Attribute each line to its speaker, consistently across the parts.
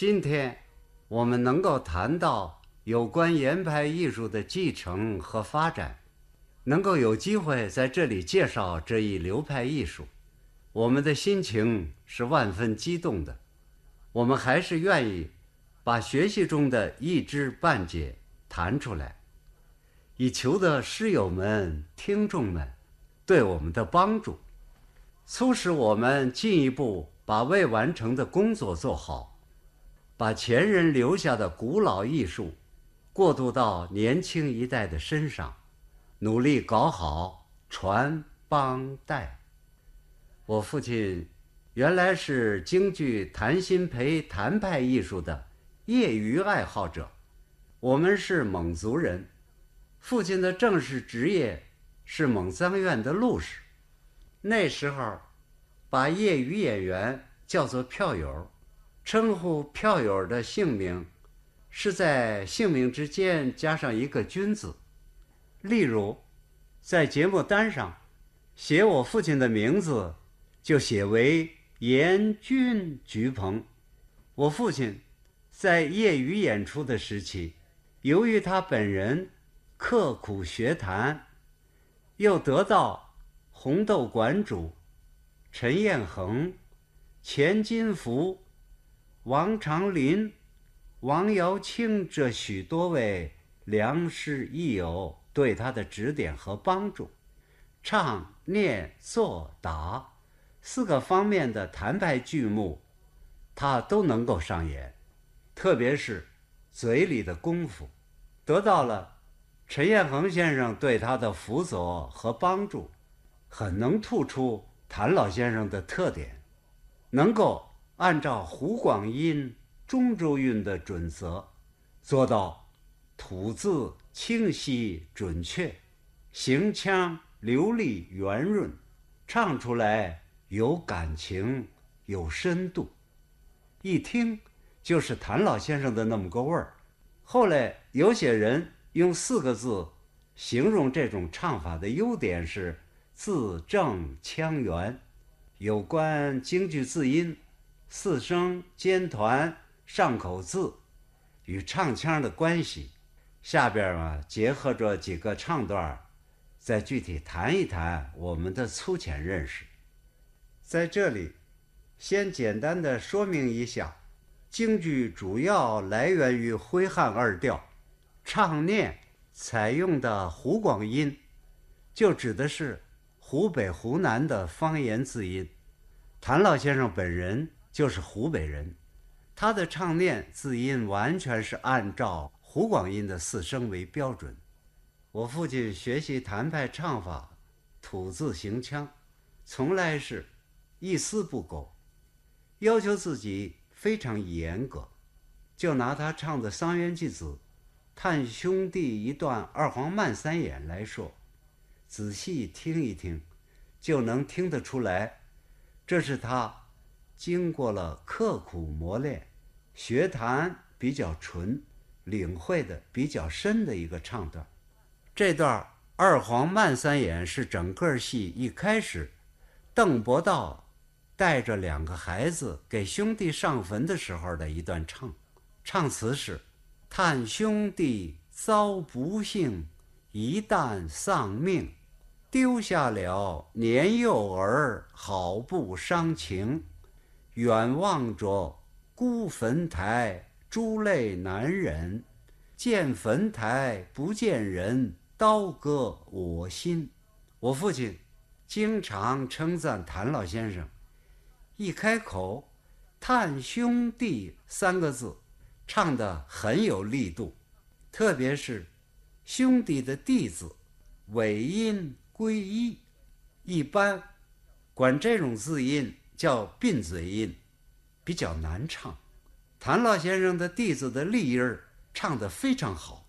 Speaker 1: 今天，我们能够谈到有关言派艺术的继承和发展，能够有机会在这里介绍这一流派艺术，我们的心情是万分激动的。我们还是愿意把学习中的一知半解谈出来，以求得师友们、听众们对我们的帮助，促使我们进一步把未完成的工作做好。把前人留下的古老艺术过渡到年轻一代的身上，努力搞好传帮带。我父亲原来是京剧谭鑫培谭派艺术的业余爱好者。我们是蒙族人，父亲的正式职业是蒙藏院的路士。那时候，把业余演员叫做票友。称呼票友的姓名，是在姓名之间加上一个“君”字。例如，在节目单上写我父亲的名字，就写为严君菊鹏。我父亲在业余演出的时期，由于他本人刻苦学弹，又得到红豆馆主陈彦恒、钱金福。王长林、王瑶庆这许多位良师益友对他的指点和帮助，唱、念、做、打四个方面的弹派剧目，他都能够上演。特别是嘴里的功夫，得到了陈彦恒先生对他的辅佐和帮助，很能突出谭老先生的特点，能够。按照湖广音、中州韵的准则，做到吐字清晰准确，行腔流利圆润，唱出来有感情有深度，一听就是谭老先生的那么个味儿。后来有些人用四个字形容这种唱法的优点是字正腔圆。有关京剧字音。四声尖团上口字与唱腔的关系，下边啊结合着几个唱段，再具体谈一谈我们的粗浅认识。在这里，先简单的说明一下，京剧主要来源于徽汉二调，唱念采用的湖广音，就指的是湖北、湖南的方言字音。谭老先生本人。就是湖北人，他的唱念字音完全是按照湖广音的四声为标准。我父亲学习谭派唱法，吐字行腔，从来是一丝不苟，要求自己非常严格。就拿他唱的《桑园记子》《探兄弟》一段二黄慢三眼来说，仔细听一听，就能听得出来，这是他。经过了刻苦磨练，学弹比较纯，领会的比较深的一个唱段。这段二黄慢三眼是整个戏一开始，邓伯道带着两个孩子给兄弟上坟的时候的一段唱。唱词是：叹兄弟遭不幸，一旦丧命，丢下了年幼儿，好不伤情。远望着孤坟台，珠泪难忍；见坟台不见人，刀割我心。我父亲经常称赞谭老先生，一开口“叹兄弟”三个字，唱得很有力度，特别是“兄弟”的“弟”字，尾音归一，一般管这种字音。叫并嘴音，比较难唱。谭老先生的弟子的立音儿唱得非常好。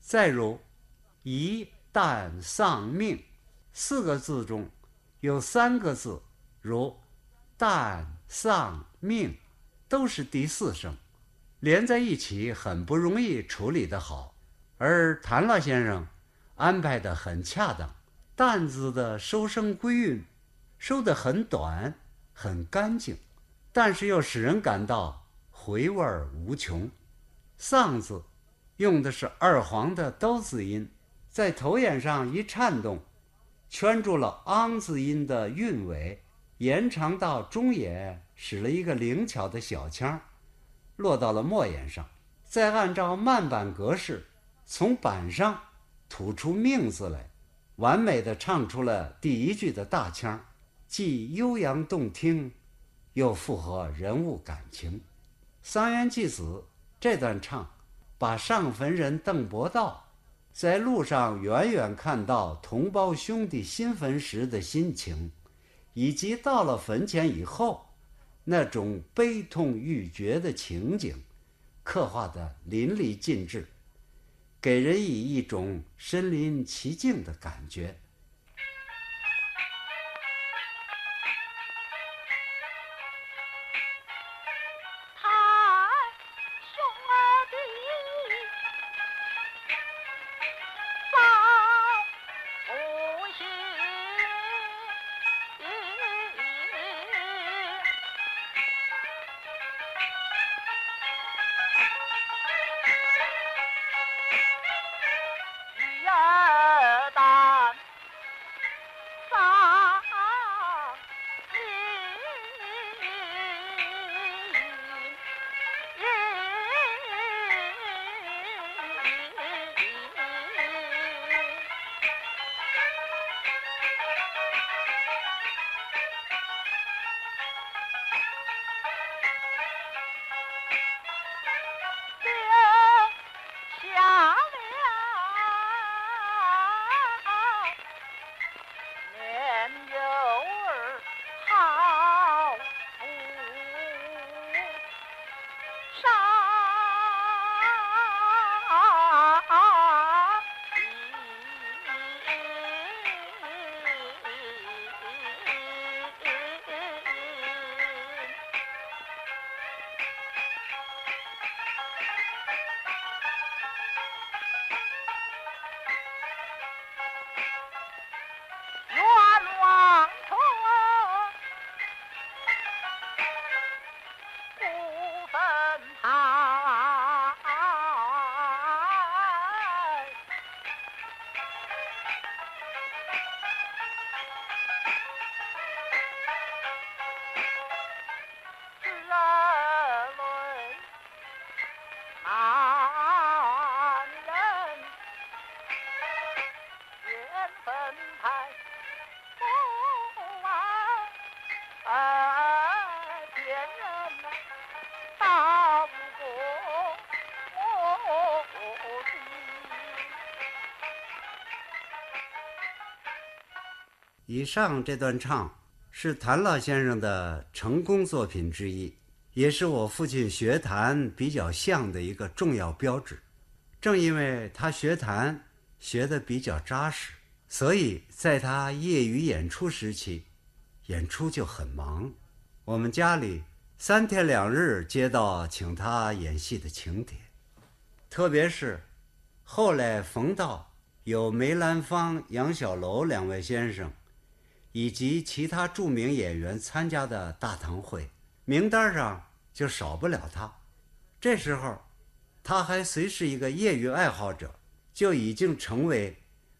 Speaker 1: 再如“一旦丧命”四个字中，有三个字如“旦丧命”，都是第四声，连在一起很不容易处理得好。而谭老先生安排得很恰当，“旦”字的收声归韵收得很短。很干净，但是又使人感到回味无穷。丧字用的是二黄的都字音，在头眼上一颤动，圈住了昂字音的韵尾，延长到中眼，使了一个灵巧的小腔，落到了末眼上，再按照慢板格式从板上吐出命字来，完美的唱出了第一句的大腔，既悠扬动听。又符合人物感情，《桑园祭子》这段唱，把上坟人邓伯道在路上远远看到同胞兄弟新坟时的心情，以及到了坟前以后那种悲痛欲绝的情景，刻画的淋漓尽致，给人以一种身临其境的感觉。以上这段唱是谭老先生的成功作品之一，也是我父亲学弹比较像的一个重要标志。正因为他学弹学得比较扎实，所以在他业余演出时期，演出就很忙。我们家里三天两日接到请他演戏的请帖，特别是后来逢到有梅兰芳、杨小楼两位先生。以及其他著名演员参加的大堂会，名单上就少不了他。这时候，他还虽是一个业余爱好者，就已经成为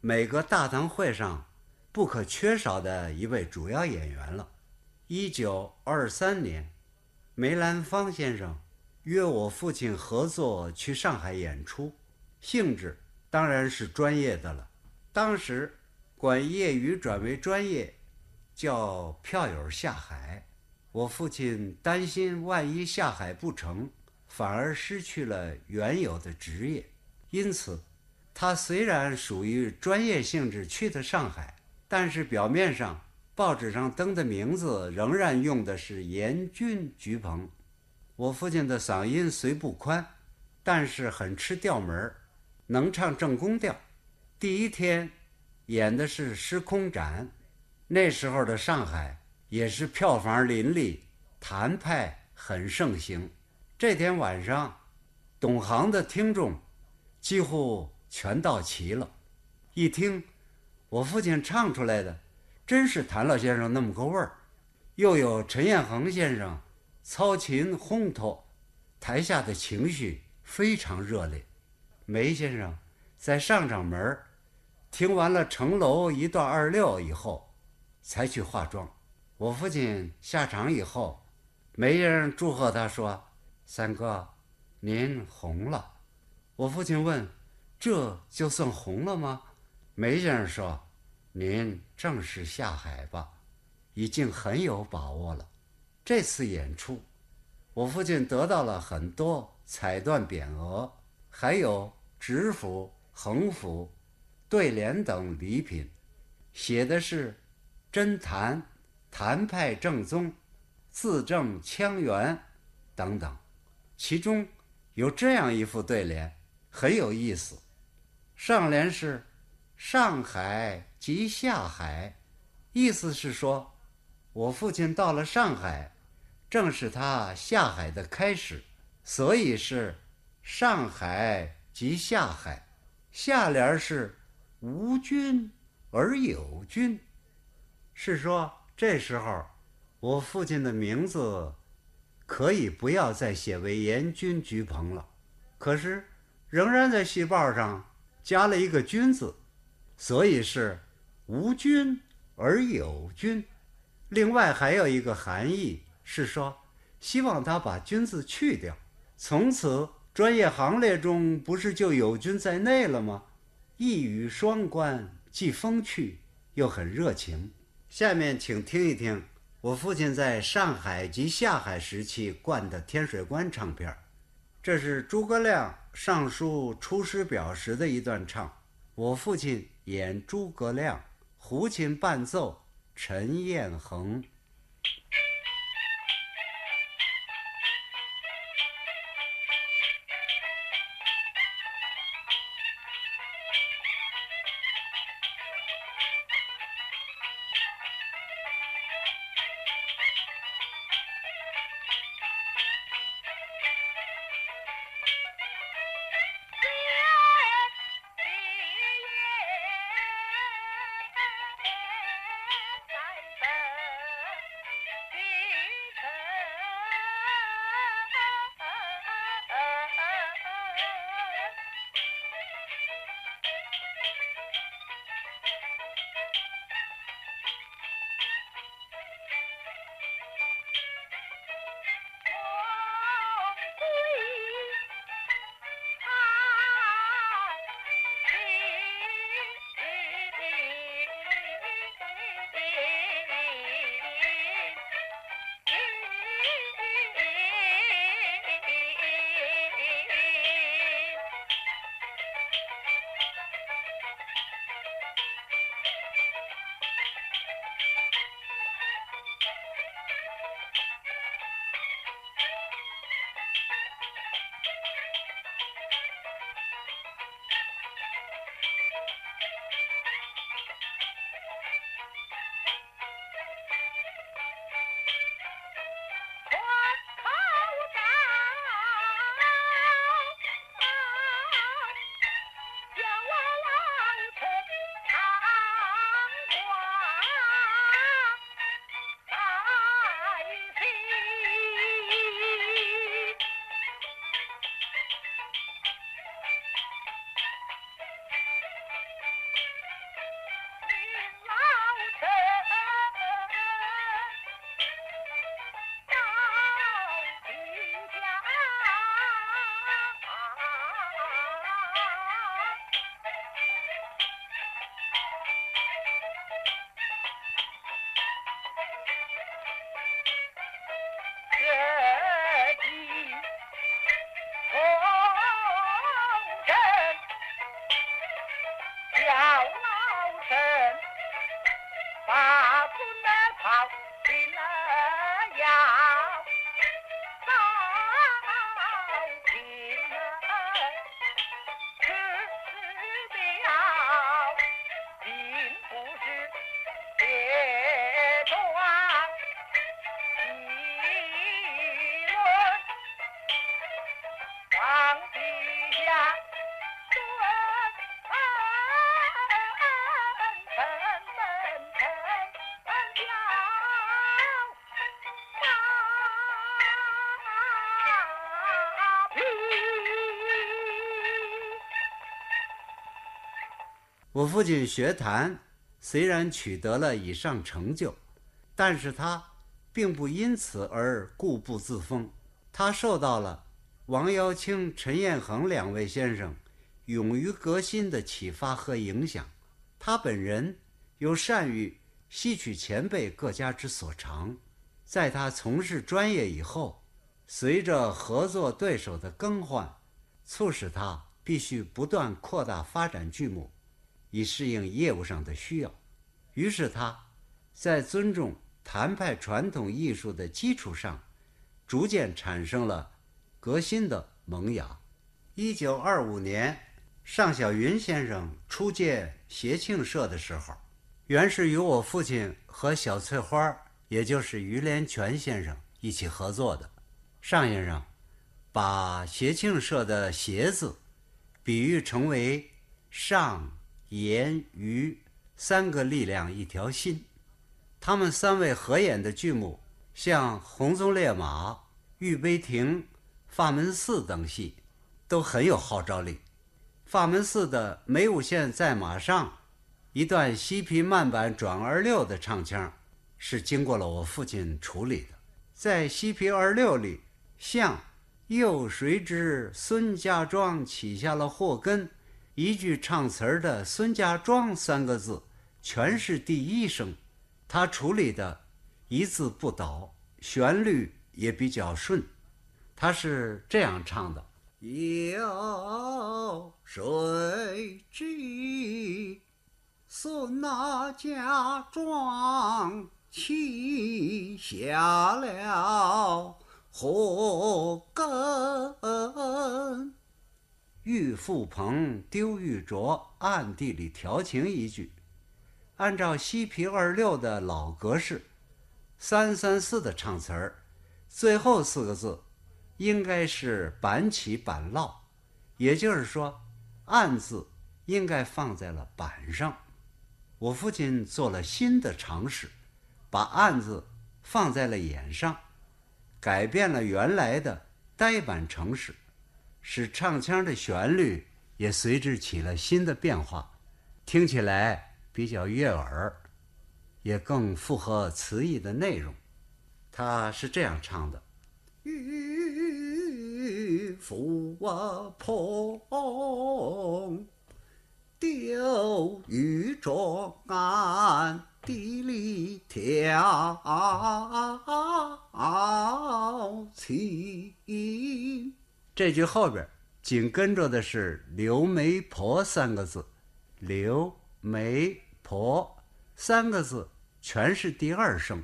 Speaker 1: 每个大堂会上不可缺少的一位主要演员了。一九二三年，梅兰芳先生约我父亲合作去上海演出，性质当然是专业的了。当时管业余转为专业。叫票友下海，我父亲担心万一下海不成，反而失去了原有的职业，因此，他虽然属于专业性质去的上海，但是表面上报纸上登的名字仍然用的是严俊菊鹏。我父亲的嗓音虽不宽，但是很吃调门能唱正宫调。第一天演的是《时空斩》。那时候的上海也是票房林立，谭派很盛行。这天晚上，懂行的听众几乎全到齐了。一听我父亲唱出来的，真是谭老先生那么个味儿，又有陈彦恒先生操琴烘托，台下的情绪非常热烈。梅先生在上场门听完了城楼一段二六以后，才去化妆。我父亲下场以后，梅先生祝贺他说：“三哥，您红了。”我父亲问：“这就算红了吗？”梅先生说：“您正式下海吧，已经很有把握了。”这次演出，我父亲得到了很多彩缎匾额，还有纸幅、横幅、对联等礼品，写的是“真谭”。谭派正宗，字正腔圆，等等，其中有这样一副对联，很有意思。上联是“上海即下海”，意思是说，我父亲到了上海，正是他下海的开始，所以是“上海即下海”。下联是“无君而有君”，是说。这时候，我父亲的名字可以不要再写为严君菊鹏了，可是仍然在戏报上加了一个“君”字，所以是无君而有君。另外还有一个含义是说，希望他把“君”字去掉，从此专业行列中不是就有君在内了吗？一语双关，既风趣又很热情。下面请听一听我父亲在上海及下海时期灌的《天水关》唱片这是诸葛亮上书《出师表》时的一段唱。我父亲演诸葛亮，胡琴伴奏，陈彦恒。我父亲学弹，虽然取得了以上成就，但是他并不因此而固步自封。他受到了王耀庆、陈彦衡两位先生勇于革新的启发和影响。他本人又善于吸取前辈各家之所长。在他从事专业以后，随着合作对手的更换，促使他必须不断扩大发展剧目。以适应业务上的需要，于是他，在尊重谈派传统艺术的基础上，逐渐产生了革新的萌芽。一九二五年，尚小云先生初建协庆社的时候，原是与我父亲和小翠花，也就是于连泉先生一起合作的。尚先生把协庆社的“协”字，比喻成为尚。言于三个力量一条心，他们三位合演的剧目，像《红鬃烈马》《玉杯亭》《法门寺》等戏，都很有号召力。《法门寺》的“梅五线在马上”一段西皮慢板转二六的唱腔，是经过了我父亲处理的。在西皮二六里，像“又谁知孙家庄起下了祸根”。一句唱词儿的“孙家庄”三个字，全是第一声，他处理的一字不倒，旋律也比较顺。他是这样唱的：“有谁知孙家庄起下了祸根？”玉富鹏丢玉镯，暗地里调情一句。按照西皮二六的老格式，三三四的唱词儿，最后四个字应该是板起板落，也就是说，暗字应该放在了板上。我父亲做了新的尝试，把暗字放在了眼上，改变了原来的呆板程式。使唱腔的旋律也随之起了新的变化，听起来比较悦耳，也更符合词意的内容。他是这样唱的：“玉斧啊碰，丢玉镯暗地里调情。”这句后边紧跟着的是“刘媒婆”三个字，“刘媒婆”三个字全是第二声，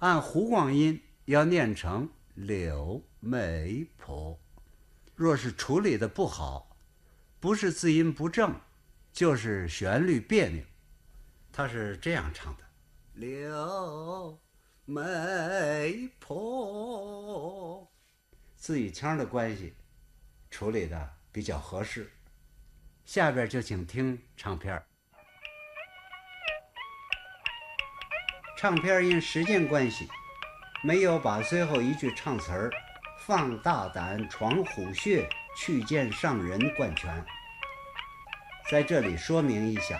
Speaker 1: 按湖广音要念成“柳媒婆”。若是处理的不好，不是字音不正，就是旋律别扭。他是这样唱的：“刘媒婆”。字与腔的关系处理的比较合适，下边就请听唱片唱片因时间关系，没有把最后一句唱词儿“放大胆闯虎穴，去见上人”贯全，在这里说明一下。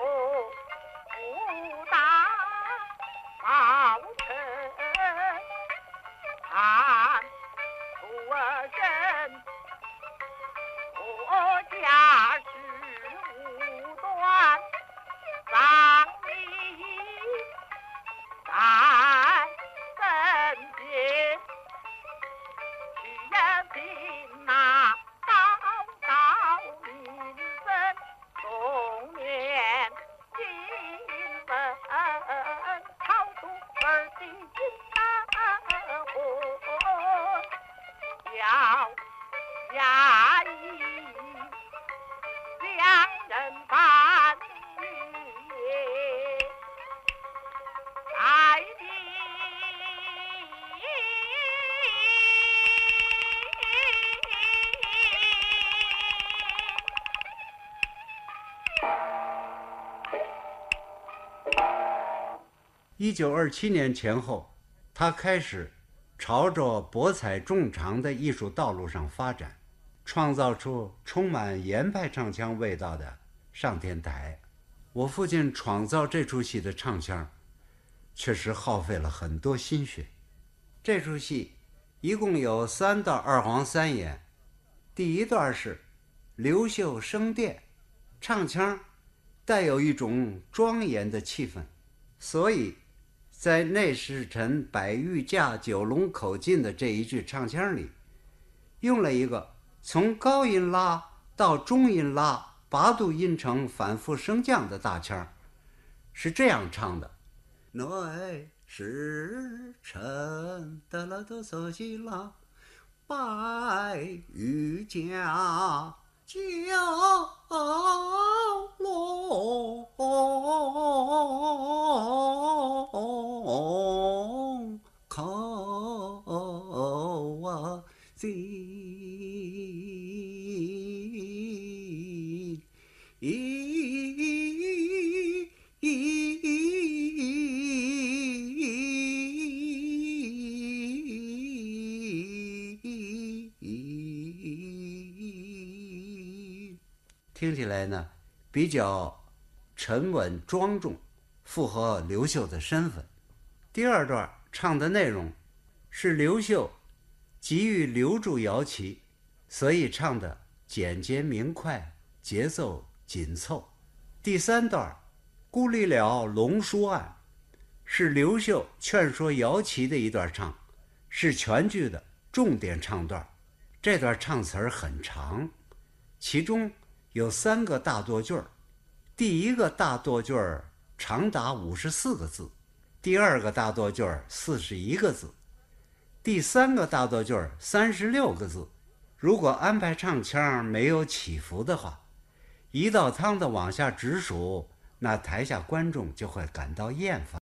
Speaker 2: oh
Speaker 1: 一九二七年前后，他开始朝着博采众长的艺术道路上发展，创造出充满严派唱腔味道的《上天台》。我父亲创造这出戏的唱腔，确实耗费了很多心血。这出戏一共有三段二黄三眼，第一段是刘秀升殿，唱腔带有一种庄严的气氛，所以。在内侍臣百玉驾九龙口进的这一句唱腔里，用了一个从高音拉到中音拉八度音程反复升降的大腔，是这样唱的：内侍臣得了都走进了百玉驾。九龙口啊，来呢比较沉稳庄重，符合刘秀的身份。第二段唱的内容是刘秀急于留住姚琪，所以唱的简洁明快，节奏紧凑。第三段孤立了龙书案，是刘秀劝说姚琪的一段唱，是全剧的重点唱段。这段唱词儿很长，其中有三个大多句儿。第一个大多句儿长达五十四个字，第二个大多句儿四十一个字，第三个大多句儿三十六个字。如果安排唱腔没有起伏的话，一道汤的往下直数，那台下观众就会感到厌烦。